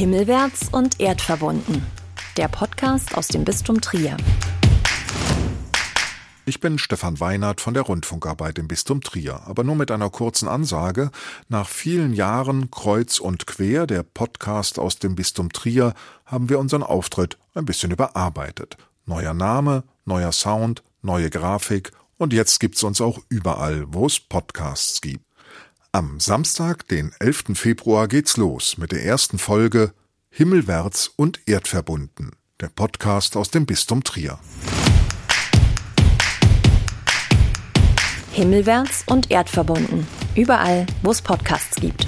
Himmelwärts und erdverbunden. Der Podcast aus dem Bistum Trier. Ich bin Stefan Weinert von der Rundfunkarbeit im Bistum Trier, aber nur mit einer kurzen Ansage. Nach vielen Jahren Kreuz und Quer, der Podcast aus dem Bistum Trier, haben wir unseren Auftritt ein bisschen überarbeitet. Neuer Name, neuer Sound, neue Grafik und jetzt gibt's uns auch überall, wo es Podcasts gibt. Am Samstag, den 11. Februar, geht's los mit der ersten Folge Himmelwärts und Erdverbunden, der Podcast aus dem Bistum Trier. Himmelwärts und erdverbunden. Überall, wo es Podcasts gibt.